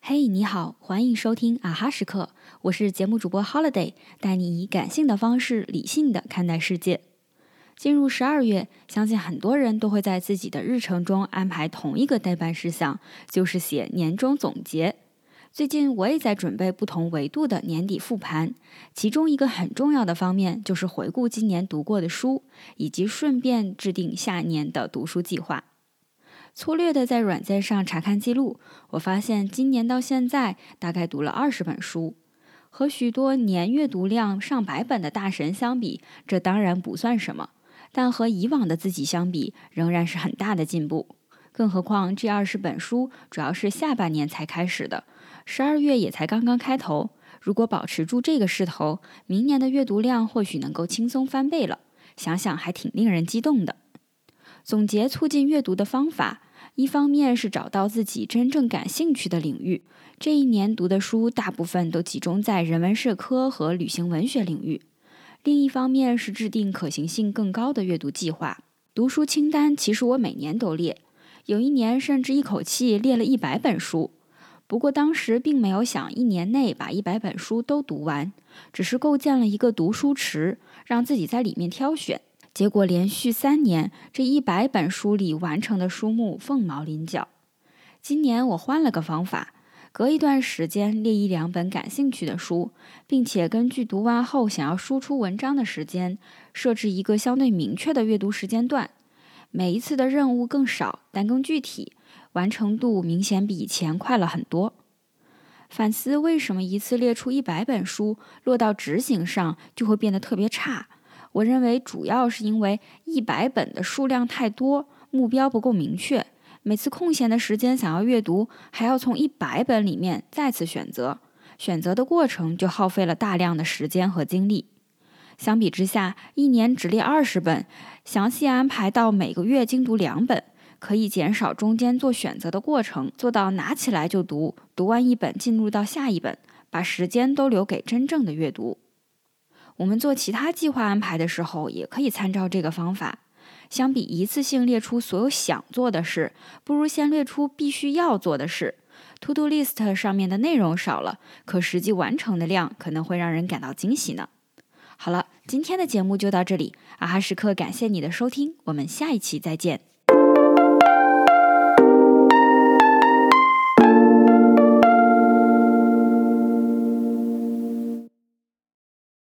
嘿，你好，欢迎收听啊哈时刻，我是节目主播 Holiday，带你以感性的方式理性的看待世界。进入十二月，相信很多人都会在自己的日程中安排同一个待办事项，就是写年终总结。最近我也在准备不同维度的年底复盘，其中一个很重要的方面就是回顾今年读过的书，以及顺便制定下年的读书计划。粗略的在软件上查看记录，我发现今年到现在大概读了二十本书，和许多年阅读量上百本的大神相比，这当然不算什么。但和以往的自己相比，仍然是很大的进步。更何况这二十本书主要是下半年才开始的，十二月也才刚刚开头。如果保持住这个势头，明年的阅读量或许能够轻松翻倍了。想想还挺令人激动的。总结促进阅读的方法，一方面是找到自己真正感兴趣的领域。这一年读的书大部分都集中在人文社科和旅行文学领域。另一方面是制定可行性更高的阅读计划，读书清单其实我每年都列，有一年甚至一口气列了一百本书。不过当时并没有想一年内把一百本书都读完，只是构建了一个读书池，让自己在里面挑选。结果连续三年，这一百本书里完成的书目凤毛麟角。今年我换了个方法。隔一段时间列一两本感兴趣的书，并且根据读完后想要输出文章的时间，设置一个相对明确的阅读时间段。每一次的任务更少，但更具体，完成度明显比以前快了很多。反思为什么一次列出一百本书，落到执行上就会变得特别差？我认为主要是因为一百本的数量太多，目标不够明确。每次空闲的时间想要阅读，还要从一百本里面再次选择，选择的过程就耗费了大量的时间和精力。相比之下，一年只列二十本，详细安排到每个月精读两本，可以减少中间做选择的过程，做到拿起来就读，读完一本进入到下一本，把时间都留给真正的阅读。我们做其他计划安排的时候，也可以参照这个方法。相比一次性列出所有想做的事，不如先列出必须要做的事。To Do List 上面的内容少了，可实际完成的量可能会让人感到惊喜呢。好了，今天的节目就到这里，阿哈时刻感谢你的收听，我们下一期再见。